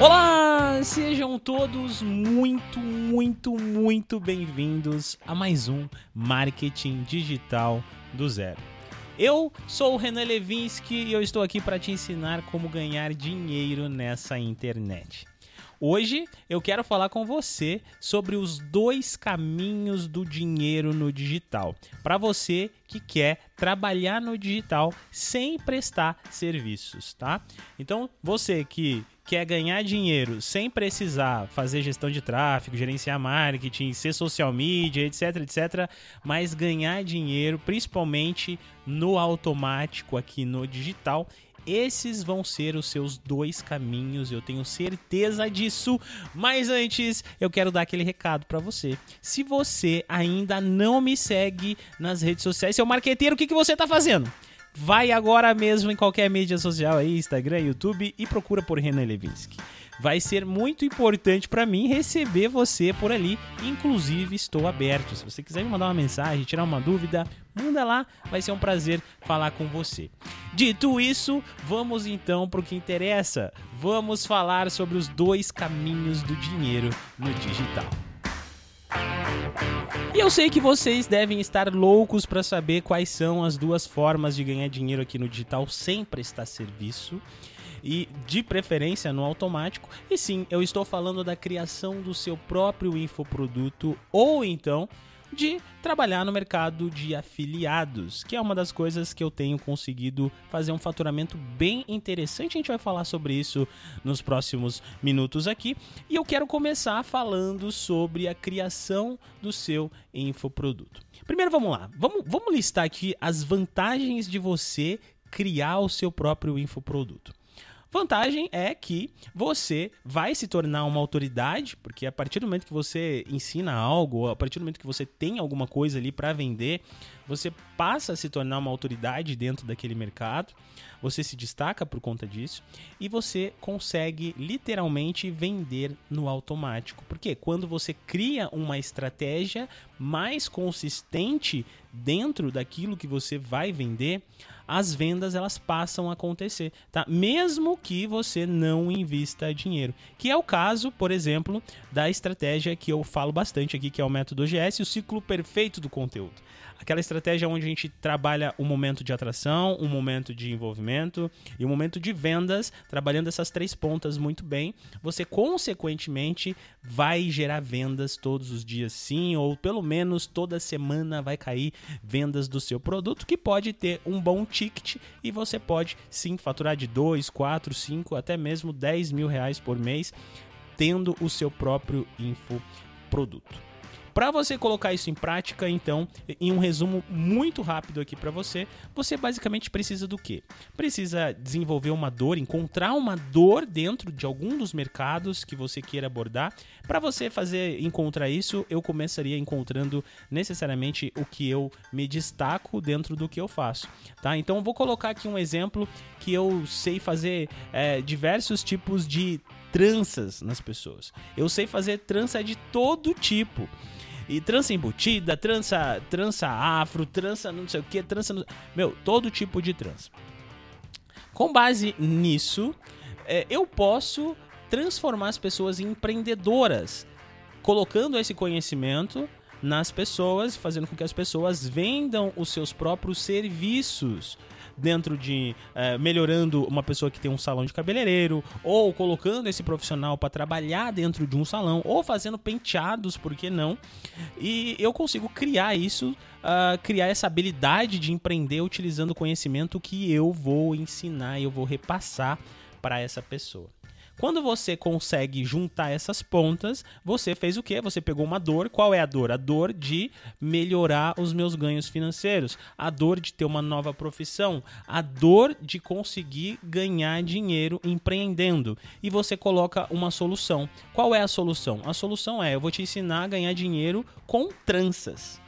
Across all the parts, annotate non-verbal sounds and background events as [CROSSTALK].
Olá, sejam todos muito, muito, muito bem-vindos a mais um Marketing Digital do Zero. Eu sou o Renan Levinsky e eu estou aqui para te ensinar como ganhar dinheiro nessa internet. Hoje eu quero falar com você sobre os dois caminhos do dinheiro no digital. Para você que quer trabalhar no digital sem prestar serviços, tá? Então, você que quer ganhar dinheiro sem precisar fazer gestão de tráfego, gerenciar marketing, ser social media, etc, etc, mas ganhar dinheiro principalmente no automático aqui no digital esses vão ser os seus dois caminhos, eu tenho certeza disso. Mas antes, eu quero dar aquele recado para você. Se você ainda não me segue nas redes sociais, seu marqueteiro, o que, que você tá fazendo? Vai agora mesmo em qualquer mídia social aí, Instagram, YouTube e procura por Renan Levinsky vai ser muito importante para mim receber você por ali. Inclusive, estou aberto. Se você quiser me mandar uma mensagem, tirar uma dúvida, manda lá, vai ser um prazer falar com você. Dito isso, vamos então para o que interessa. Vamos falar sobre os dois caminhos do dinheiro no digital. E eu sei que vocês devem estar loucos para saber quais são as duas formas de ganhar dinheiro aqui no digital. Sem prestar serviço. E de preferência no automático. E sim, eu estou falando da criação do seu próprio infoproduto. Ou então de trabalhar no mercado de afiliados, que é uma das coisas que eu tenho conseguido fazer um faturamento bem interessante. A gente vai falar sobre isso nos próximos minutos aqui. E eu quero começar falando sobre a criação do seu infoproduto. Primeiro, vamos lá. Vamos, vamos listar aqui as vantagens de você criar o seu próprio infoproduto. Vantagem é que você vai se tornar uma autoridade, porque a partir do momento que você ensina algo, a partir do momento que você tem alguma coisa ali para vender, você passa a se tornar uma autoridade dentro daquele mercado, você se destaca por conta disso e você consegue literalmente vender no automático. Porque quando você cria uma estratégia mais consistente dentro daquilo que você vai vender, as vendas elas passam a acontecer, tá? Mesmo que você não invista dinheiro. Que é o caso, por exemplo, da estratégia que eu falo bastante aqui, que é o método OGS, o ciclo perfeito do conteúdo. Aquela estratégia onde a gente trabalha um momento de atração, um momento de envolvimento e um momento de vendas, trabalhando essas três pontas muito bem, você consequentemente vai gerar vendas todos os dias sim, ou pelo menos toda semana vai cair vendas do seu produto, que pode ter um bom ticket e você pode sim faturar de 2, 4, 5, até mesmo 10 mil reais por mês, tendo o seu próprio infoproduto. Para você colocar isso em prática, então, em um resumo muito rápido aqui para você, você basicamente precisa do quê? Precisa desenvolver uma dor, encontrar uma dor dentro de algum dos mercados que você queira abordar. Para você fazer encontrar isso, eu começaria encontrando necessariamente o que eu me destaco dentro do que eu faço, tá? Então, vou colocar aqui um exemplo que eu sei fazer é, diversos tipos de tranças nas pessoas. Eu sei fazer trança de todo tipo. E trança embutida, trança, trança afro, trança não sei o que, trança. No... Meu, todo tipo de trança. Com base nisso, é, eu posso transformar as pessoas em empreendedoras, colocando esse conhecimento nas pessoas, fazendo com que as pessoas vendam os seus próprios serviços dentro de é, melhorando uma pessoa que tem um salão de cabeleireiro, ou colocando esse profissional para trabalhar dentro de um salão, ou fazendo penteados, por que não? E eu consigo criar isso, uh, criar essa habilidade de empreender utilizando o conhecimento que eu vou ensinar eu vou repassar para essa pessoa. Quando você consegue juntar essas pontas, você fez o quê? Você pegou uma dor. Qual é a dor? A dor de melhorar os meus ganhos financeiros, a dor de ter uma nova profissão, a dor de conseguir ganhar dinheiro empreendendo. E você coloca uma solução. Qual é a solução? A solução é: eu vou te ensinar a ganhar dinheiro com tranças.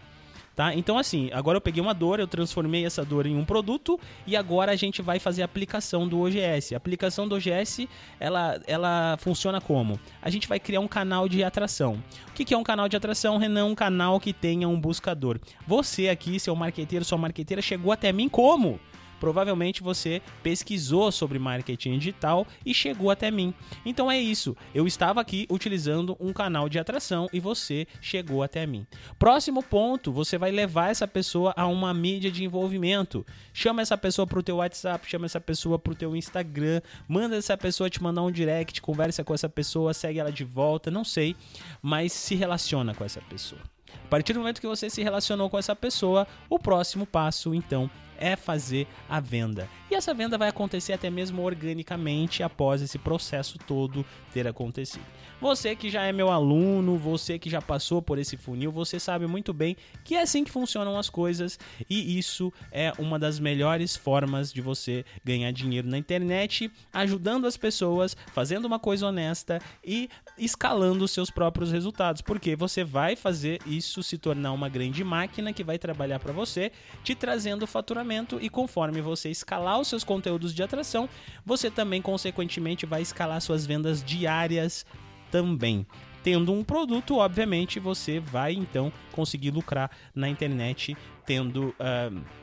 Tá? Então, assim, agora eu peguei uma dor, eu transformei essa dor em um produto e agora a gente vai fazer a aplicação do OGS. A aplicação do OGS, ela, ela funciona como? A gente vai criar um canal de atração. O que, que é um canal de atração, Renan? Um canal que tenha um buscador. Você aqui, seu marqueteiro, sua marqueteira, chegou até mim como? Provavelmente você pesquisou sobre marketing digital e chegou até mim. Então é isso. Eu estava aqui utilizando um canal de atração e você chegou até mim. Próximo ponto, você vai levar essa pessoa a uma mídia de envolvimento. Chama essa pessoa pro teu WhatsApp, chama essa pessoa pro teu Instagram, manda essa pessoa te mandar um direct, conversa com essa pessoa, segue ela de volta, não sei, mas se relaciona com essa pessoa. A partir do momento que você se relacionou com essa pessoa, o próximo passo, então, é fazer a venda. E essa venda vai acontecer até mesmo organicamente após esse processo todo ter acontecido. Você que já é meu aluno, você que já passou por esse funil, você sabe muito bem que é assim que funcionam as coisas e isso é uma das melhores formas de você ganhar dinheiro na internet, ajudando as pessoas, fazendo uma coisa honesta e escalando os seus próprios resultados, porque você vai fazer isso se tornar uma grande máquina que vai trabalhar para você, te trazendo faturamento e conforme você escalar os seus conteúdos de atração, você também consequentemente vai escalar suas vendas diárias também. Tendo um produto, obviamente, você vai então conseguir lucrar na internet tendo. Uh,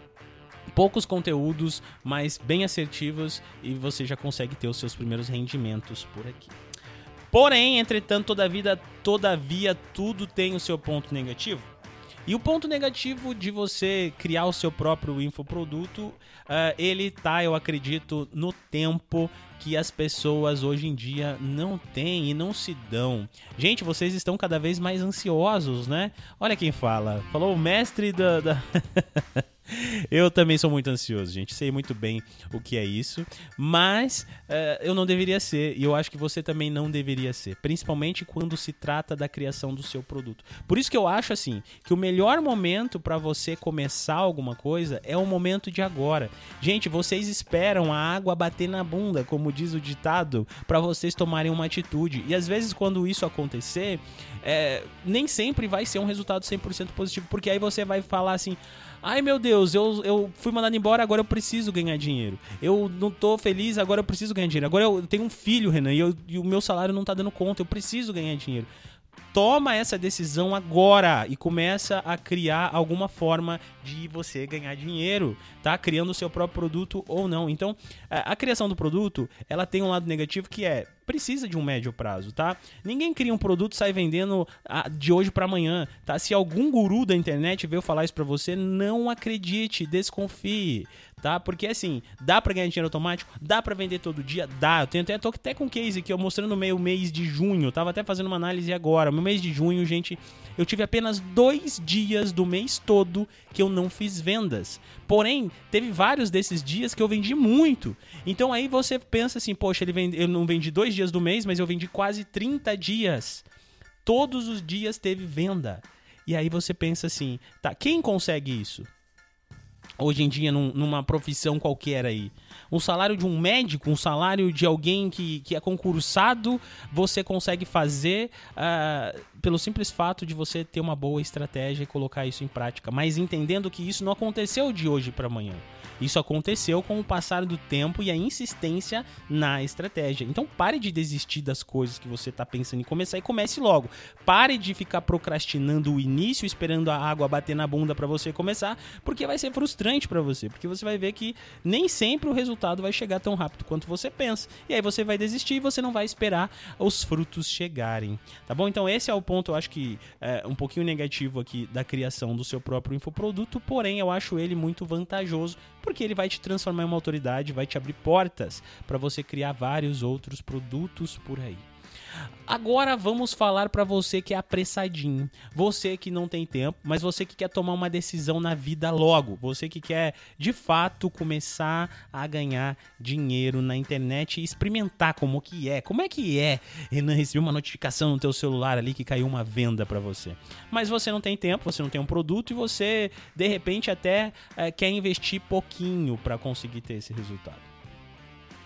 poucos conteúdos, mas bem assertivos e você já consegue ter os seus primeiros rendimentos por aqui. Porém, entretanto, todavia, todavia tudo tem o seu ponto negativo. E o ponto negativo de você criar o seu próprio infoproduto, uh, ele tá, eu acredito, no tempo que as pessoas hoje em dia não têm e não se dão. Gente, vocês estão cada vez mais ansiosos, né? Olha quem fala. Falou o mestre da. da... [LAUGHS] eu também sou muito ansioso, gente. Sei muito bem o que é isso. Mas uh, eu não deveria ser. E eu acho que você também não deveria ser. Principalmente quando se trata da criação do seu produto. Por isso que eu acho assim: que o melhor momento para você começar alguma coisa é o momento de agora. Gente, vocês esperam a água bater na bunda, como diz o ditado, para vocês tomarem uma atitude. E às vezes, quando isso acontecer, é, nem sempre vai ser um resultado 100% positivo. Porque aí você vai falar assim. Ai meu Deus, eu, eu fui mandado embora, agora eu preciso ganhar dinheiro. Eu não tô feliz, agora eu preciso ganhar dinheiro. Agora eu tenho um filho, Renan, e, eu, e o meu salário não tá dando conta, eu preciso ganhar dinheiro toma essa decisão agora e começa a criar alguma forma de você ganhar dinheiro, tá? Criando o seu próprio produto ou não. Então, a criação do produto, ela tem um lado negativo que é precisa de um médio prazo, tá? Ninguém cria um produto e sai vendendo ah, de hoje para amanhã, tá? Se algum guru da internet veio falar isso para você, não acredite, desconfie, tá? Porque assim, dá para ganhar dinheiro automático, dá para vender todo dia, dá. Eu tenho até tô até com case aqui, eu mostrando o meu mês de junho, tava até fazendo uma análise agora. Meu mês de junho, gente, eu tive apenas dois dias do mês todo que eu não fiz vendas. Porém, teve vários desses dias que eu vendi muito. Então aí você pensa assim, poxa, ele vende, eu não vendi dois dias do mês, mas eu vendi quase 30 dias. Todos os dias teve venda. E aí você pensa assim, tá, quem consegue isso? Hoje em dia, num, numa profissão qualquer aí. Um salário de um médico, um salário de alguém que, que é concursado, você consegue fazer uh, pelo simples fato de você ter uma boa estratégia e colocar isso em prática. Mas entendendo que isso não aconteceu de hoje para amanhã. Isso aconteceu com o passar do tempo e a insistência na estratégia. Então pare de desistir das coisas que você está pensando em começar e comece logo. Pare de ficar procrastinando o início, esperando a água bater na bunda para você começar, porque vai ser frustrante para você, porque você vai ver que nem sempre o resultado vai chegar tão rápido quanto você pensa. E aí você vai desistir e você não vai esperar os frutos chegarem. Tá bom? Então esse é o ponto, eu acho que é um pouquinho negativo aqui da criação do seu próprio infoproduto, porém eu acho ele muito vantajoso porque ele vai te transformar em uma autoridade, vai te abrir portas para você criar vários outros produtos por aí. Agora vamos falar para você que é apressadinho, você que não tem tempo, mas você que quer tomar uma decisão na vida logo, você que quer de fato começar a ganhar dinheiro na internet e experimentar como que é. Como é que é? Renan recebeu uma notificação no teu celular ali que caiu uma venda para você. Mas você não tem tempo, você não tem um produto e você de repente até é, quer investir pouquinho para conseguir ter esse resultado.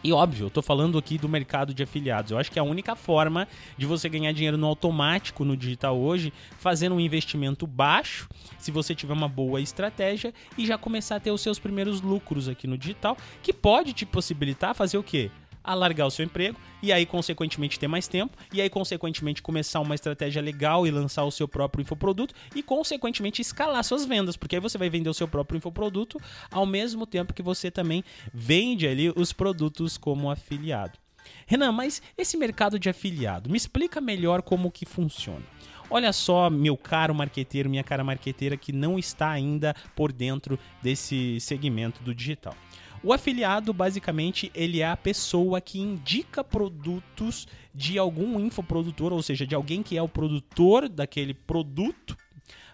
E óbvio, eu tô falando aqui do mercado de afiliados. Eu acho que é a única forma de você ganhar dinheiro no automático no digital hoje, fazendo um investimento baixo, se você tiver uma boa estratégia e já começar a ter os seus primeiros lucros aqui no digital, que pode te possibilitar fazer o quê? A largar o seu emprego e aí, consequentemente, ter mais tempo e aí, consequentemente, começar uma estratégia legal e lançar o seu próprio infoproduto e, consequentemente, escalar suas vendas, porque aí você vai vender o seu próprio infoproduto ao mesmo tempo que você também vende ali os produtos como afiliado. Renan, mas esse mercado de afiliado, me explica melhor como que funciona. Olha só, meu caro marqueteiro, minha cara marqueteira que não está ainda por dentro desse segmento do digital. O afiliado, basicamente, ele é a pessoa que indica produtos de algum infoprodutor, ou seja, de alguém que é o produtor daquele produto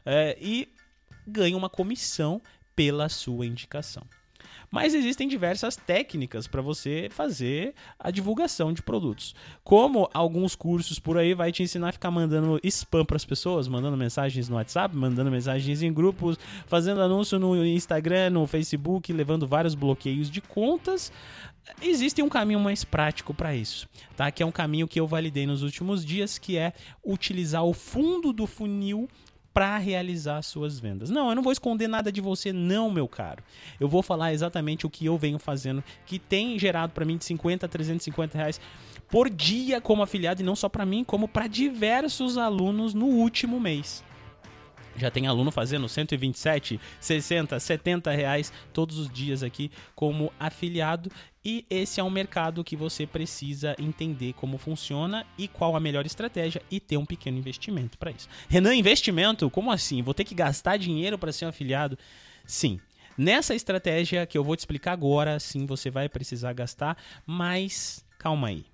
é, e ganha uma comissão pela sua indicação. Mas existem diversas técnicas para você fazer a divulgação de produtos. Como alguns cursos por aí vai te ensinar a ficar mandando spam para as pessoas, mandando mensagens no WhatsApp, mandando mensagens em grupos, fazendo anúncio no Instagram, no Facebook, levando vários bloqueios de contas. Existe um caminho mais prático para isso, tá? Que é um caminho que eu validei nos últimos dias, que é utilizar o fundo do funil para realizar suas vendas. Não, eu não vou esconder nada de você, não, meu caro. Eu vou falar exatamente o que eu venho fazendo, que tem gerado para mim de 50 a 350 reais por dia como afiliado, e não só para mim, como para diversos alunos no último mês. Já tem aluno fazendo 127, 60, 70 reais todos os dias aqui como afiliado. E esse é um mercado que você precisa entender como funciona e qual a melhor estratégia e ter um pequeno investimento para isso. Renan, investimento? Como assim? Vou ter que gastar dinheiro para ser um afiliado? Sim. Nessa estratégia que eu vou te explicar agora, sim, você vai precisar gastar, mas calma aí.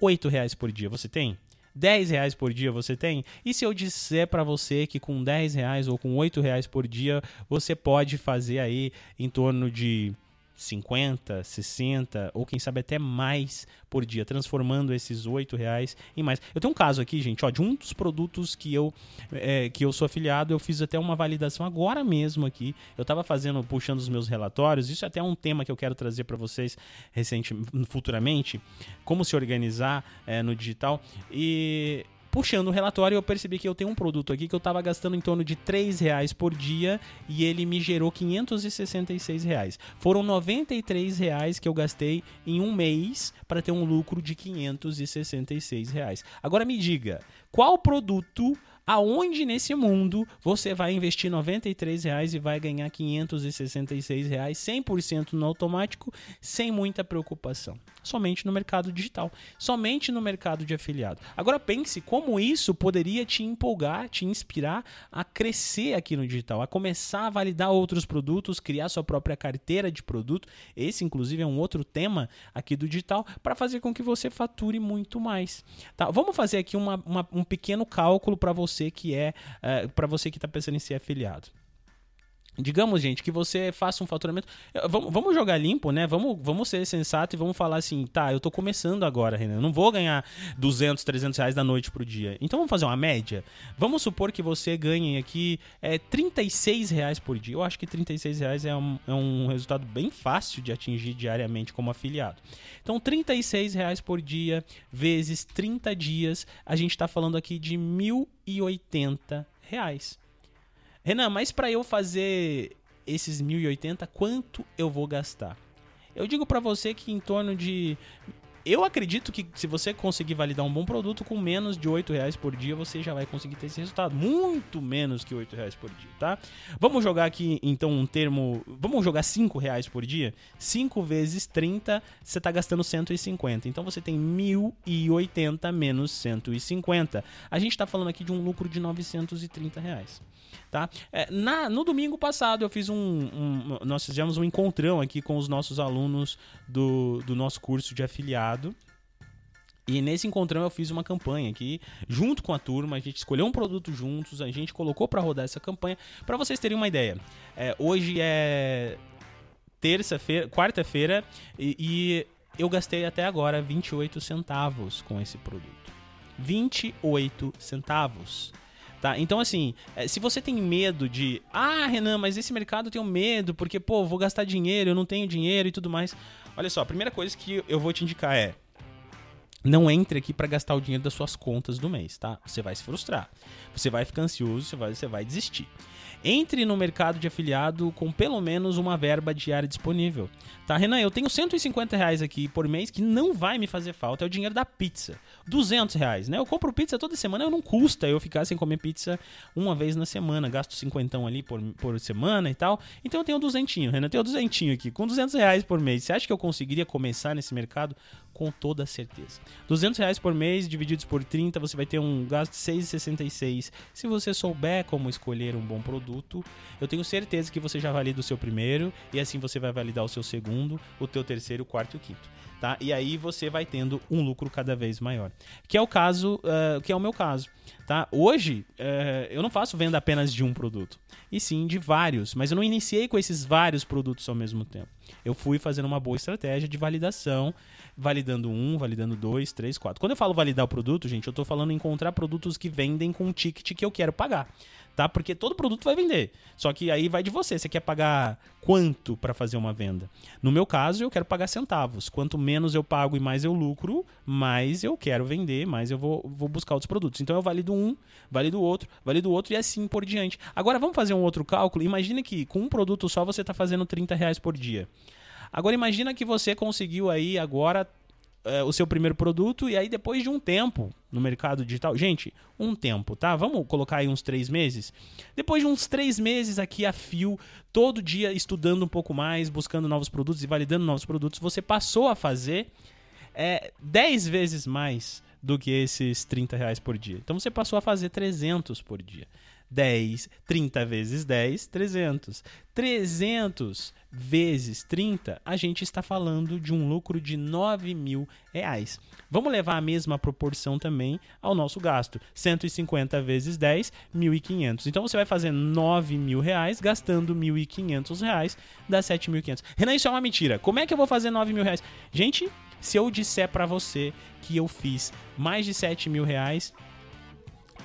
R$ reais por dia você tem? 10 reais por dia você tem? E se eu disser para você que com 10 reais ou com 8 reais por dia você pode fazer aí em torno de 50, 60 ou quem sabe até mais por dia, transformando esses 8 reais em mais. Eu tenho um caso aqui, gente, ó, de um dos produtos que eu, é, que eu sou afiliado, eu fiz até uma validação agora mesmo aqui. Eu estava fazendo, puxando os meus relatórios, isso é até um tema que eu quero trazer para vocês recente, futuramente, como se organizar é, no digital. E puxando o relatório, eu percebi que eu tenho um produto aqui que eu estava gastando em torno de 3 reais por dia e ele me gerou 566 reais. Foram 93 reais que eu gastei em um mês para ter um lucro de 566 reais. Agora me diga, qual produto aonde nesse mundo você vai investir 93 reais e vai ganhar 566 reais 100% no automático sem muita preocupação? Somente no mercado digital somente no mercado de afiliado. Agora pense como isso poderia te empolgar te inspirar a crescer aqui no digital a começar a validar outros produtos criar sua própria carteira de produto. Esse inclusive é um outro tema aqui do digital para fazer com que você fature muito mais tá? Vamos fazer aqui uma, uma, um pequeno cálculo para você você que é, é para você que está pensando em ser afiliado. Digamos, gente, que você faça um faturamento. Vamos, vamos jogar limpo, né? Vamos, vamos ser sensato e vamos falar assim: tá, eu tô começando agora, Renan. Eu não vou ganhar 200, 300 reais da noite pro dia. Então vamos fazer uma média. Vamos supor que você ganhe aqui é, 36 reais por dia. Eu acho que 36 reais é um, é um resultado bem fácil de atingir diariamente como afiliado. Então, 36 reais por dia vezes 30 dias, a gente tá falando aqui de 1.080 reais. Renan, mas para eu fazer esses 1080, quanto eu vou gastar? Eu digo para você que em torno de eu acredito que se você conseguir validar um bom produto com menos de 8 reais por dia, você já vai conseguir ter esse resultado. Muito menos que 8 reais por dia, tá? Vamos jogar aqui então um termo. Vamos jogar 5 reais por dia? 5 vezes 30, você está gastando 150. Então você tem 1.080 menos 150. A gente está falando aqui de um lucro de 930 reais. Tá? É, na, no domingo passado eu fiz um, um, Nós fizemos um encontrão aqui com os nossos alunos do, do nosso curso de afiliado. E nesse encontrão eu fiz uma campanha aqui, junto com a turma, a gente escolheu um produto juntos, a gente colocou para rodar essa campanha. Para vocês terem uma ideia, é, hoje é terça-feira, quarta-feira, e, e eu gastei até agora 28 centavos com esse produto. 28 centavos. Tá? Então, assim, eh, se você tem medo de. Ah, Renan, mas esse mercado eu tenho medo, porque, pô, vou gastar dinheiro, eu não tenho dinheiro e tudo mais. Olha só, a primeira coisa que eu vou te indicar é. Não entre aqui para gastar o dinheiro das suas contas do mês, tá? Você vai se frustrar. Você vai ficar ansioso, você vai, você vai desistir. Entre no mercado de afiliado com pelo menos uma verba diária disponível. Tá, Renan, eu tenho 150 reais aqui por mês que não vai me fazer falta, é o dinheiro da pizza. 200 reais, né? Eu compro pizza toda semana, não custa eu ficar sem comer pizza uma vez na semana, gasto 50 ali por, por semana e tal. Então eu tenho 200, Renan, eu tenho 200 aqui, com 200 reais por mês. Você acha que eu conseguiria começar nesse mercado? Com toda certeza. 200 reais por mês, divididos por 30, você vai ter um gasto de 6,66. Se você souber como escolher um bom produto, eu tenho certeza que você já valida o seu primeiro e assim você vai validar o seu segundo, o teu terceiro, o quarto e o quinto. Tá? E aí você vai tendo um lucro cada vez maior. Que é o caso, uh, que é o meu caso. Tá? Hoje, uh, eu não faço venda apenas de um produto, e sim de vários, mas eu não iniciei com esses vários produtos ao mesmo tempo. Eu fui fazendo uma boa estratégia de validação validando um, validando dois, três, quatro. Quando eu falo validar o produto, gente, eu estou falando encontrar produtos que vendem com o ticket que eu quero pagar. Tá? Porque todo produto vai vender. Só que aí vai de você. Você quer pagar quanto para fazer uma venda? No meu caso, eu quero pagar centavos. Quanto menos eu pago e mais eu lucro, mais eu quero vender, mais eu vou, vou buscar outros produtos. Então eu valido um, valido outro, valido outro e assim por diante. Agora vamos fazer um outro cálculo. Imagina que com um produto só você está fazendo 30 reais por dia. Agora imagina que você conseguiu aí agora é, o seu primeiro produto e aí depois de um tempo no mercado digital, gente, um tempo, tá? Vamos colocar aí uns três meses. Depois de uns três meses aqui a fio, todo dia estudando um pouco mais, buscando novos produtos e validando novos produtos, você passou a fazer é, 10 vezes mais do que esses 30 reais por dia. Então você passou a fazer 300 por dia. 10, 30 vezes 10, 300. 300 vezes 30, a gente está falando de um lucro de 9 mil reais. Vamos levar a mesma proporção também ao nosso gasto. 150 vezes 10, 1.500. Então você vai fazer 9 mil reais gastando 1.500 reais, dá 7.500. Renan, isso é uma mentira. Como é que eu vou fazer 9 mil reais? Gente, se eu disser para você que eu fiz mais de 7 mil reais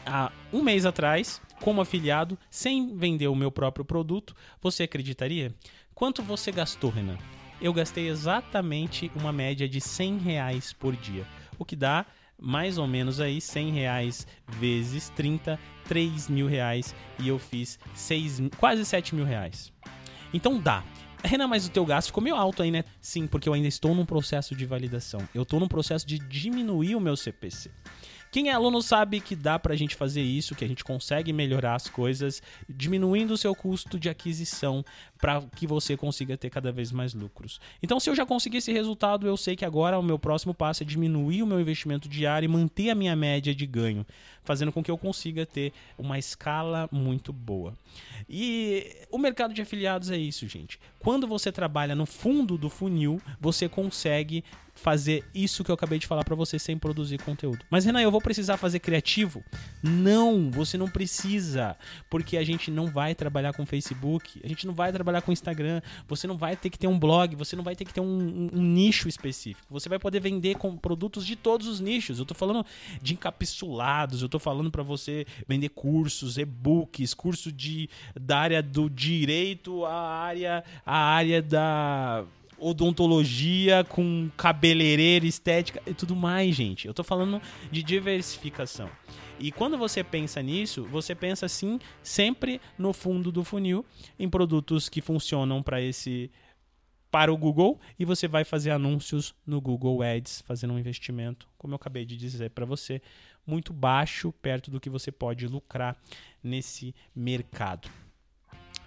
há um mês atrás, como afiliado, sem vender o meu próprio produto, você acreditaria? Quanto você gastou, Renan? Eu gastei exatamente uma média de 100 reais por dia, o que dá mais ou menos aí 100 reais vezes 30, 3 mil reais e eu fiz 6, quase 7 mil reais. Então dá. Renan, mas o teu gasto ficou meio alto aí, né? Sim, porque eu ainda estou num processo de validação. Eu estou num processo de diminuir o meu CPC. Quem é aluno sabe que dá para a gente fazer isso, que a gente consegue melhorar as coisas, diminuindo o seu custo de aquisição para que você consiga ter cada vez mais lucros. Então, se eu já consegui esse resultado, eu sei que agora o meu próximo passo é diminuir o meu investimento diário e manter a minha média de ganho, fazendo com que eu consiga ter uma escala muito boa. E o mercado de afiliados é isso, gente. Quando você trabalha no fundo do funil, você consegue fazer isso que eu acabei de falar para você sem produzir conteúdo. Mas Renan, eu vou precisar fazer criativo? Não, você não precisa, porque a gente não vai trabalhar com Facebook, a gente não vai trabalhar com Instagram, você não vai ter que ter um blog, você não vai ter que ter um, um, um nicho específico. Você vai poder vender com produtos de todos os nichos. Eu tô falando de encapsulados, eu tô falando para você vender cursos, e-books, curso de da área do direito à área a área da odontologia, com cabeleireira, estética e tudo mais, gente. Eu tô falando de diversificação. E quando você pensa nisso, você pensa assim sempre no fundo do funil em produtos que funcionam para esse para o Google e você vai fazer anúncios no Google Ads, fazendo um investimento, como eu acabei de dizer para você, muito baixo perto do que você pode lucrar nesse mercado.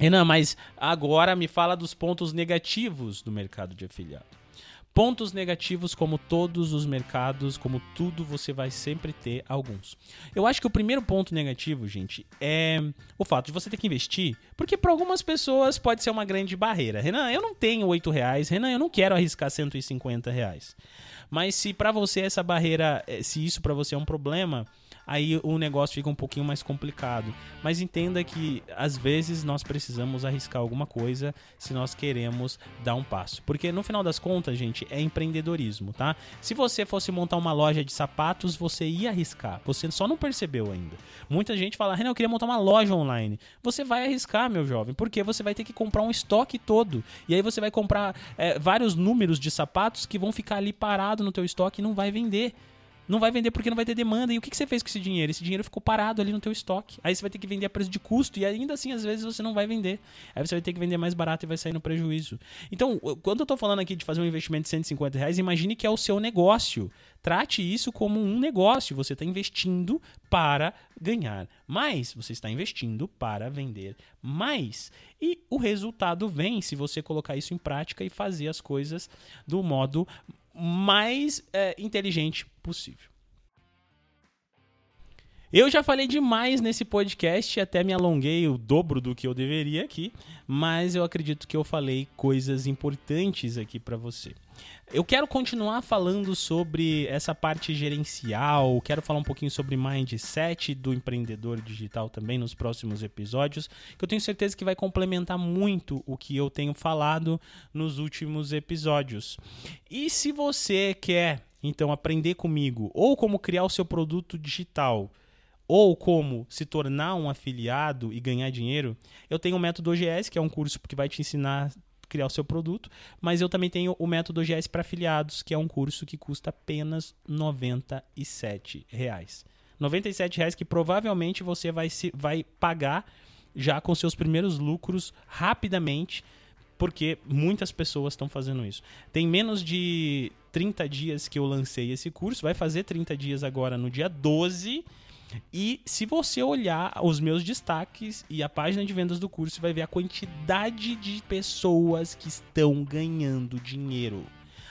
Renan, mas agora me fala dos pontos negativos do mercado de afiliado. Pontos negativos, como todos os mercados, como tudo, você vai sempre ter alguns. Eu acho que o primeiro ponto negativo, gente, é o fato de você ter que investir, porque para algumas pessoas pode ser uma grande barreira. Renan, eu não tenho 8 reais, Renan, eu não quero arriscar 150 reais. Mas se para você essa barreira, eh, se isso para você é um problema, aí o negócio fica um pouquinho mais complicado. Mas entenda que às vezes nós precisamos arriscar alguma coisa se nós queremos dar um passo. Porque no final das contas, gente, é empreendedorismo, tá? Se você fosse montar uma loja de sapatos, você ia arriscar. Você só não percebeu ainda. Muita gente fala, Renan, eu queria montar uma loja online. Você vai arriscar, meu jovem, porque você vai ter que comprar um estoque todo. E aí você vai comprar é, vários números de sapatos que vão ficar ali parado no teu estoque e não vai vender. Não vai vender porque não vai ter demanda. E o que, que você fez com esse dinheiro? Esse dinheiro ficou parado ali no teu estoque. Aí você vai ter que vender a preço de custo e ainda assim, às vezes, você não vai vender. Aí você vai ter que vender mais barato e vai sair no prejuízo. Então, quando eu tô falando aqui de fazer um investimento de 150 reais, imagine que é o seu negócio. Trate isso como um negócio. Você está investindo para ganhar mais. Você está investindo para vender mais. E o resultado vem se você colocar isso em prática e fazer as coisas do modo mais é, inteligente possível. Eu já falei demais nesse podcast, até me alonguei o dobro do que eu deveria aqui, mas eu acredito que eu falei coisas importantes aqui para você. Eu quero continuar falando sobre essa parte gerencial, quero falar um pouquinho sobre mindset do empreendedor digital também nos próximos episódios, que eu tenho certeza que vai complementar muito o que eu tenho falado nos últimos episódios. E se você quer então aprender comigo ou como criar o seu produto digital, ou como se tornar um afiliado e ganhar dinheiro, eu tenho o método OGS, que é um curso que vai te ensinar criar o seu produto, mas eu também tenho o método OGS para afiliados, que é um curso que custa apenas 97 reais. 97 reais que provavelmente você vai, se, vai pagar já com seus primeiros lucros rapidamente, porque muitas pessoas estão fazendo isso. Tem menos de 30 dias que eu lancei esse curso, vai fazer 30 dias agora no dia 12 e se você olhar os meus destaques e a página de vendas do curso, vai ver a quantidade de pessoas que estão ganhando dinheiro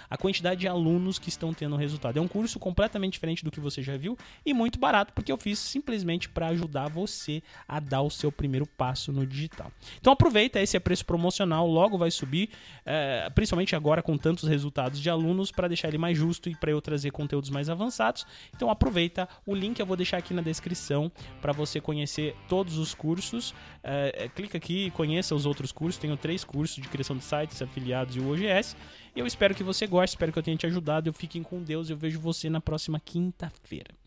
a quantidade de alunos que estão tendo resultado. É um curso completamente diferente do que você já viu e muito barato, porque eu fiz simplesmente para ajudar você a dar o seu primeiro passo no digital. Então aproveita, esse é preço promocional, logo vai subir, é, principalmente agora com tantos resultados de alunos, para deixar ele mais justo e para eu trazer conteúdos mais avançados. Então aproveita, o link eu vou deixar aqui na descrição para você conhecer todos os cursos. É, é, clica aqui e conheça os outros cursos. Tenho três cursos de criação de sites, afiliados e o OGS. Eu espero que você goste, espero que eu tenha te ajudado. Eu fiquem com Deus. Eu vejo você na próxima quinta-feira.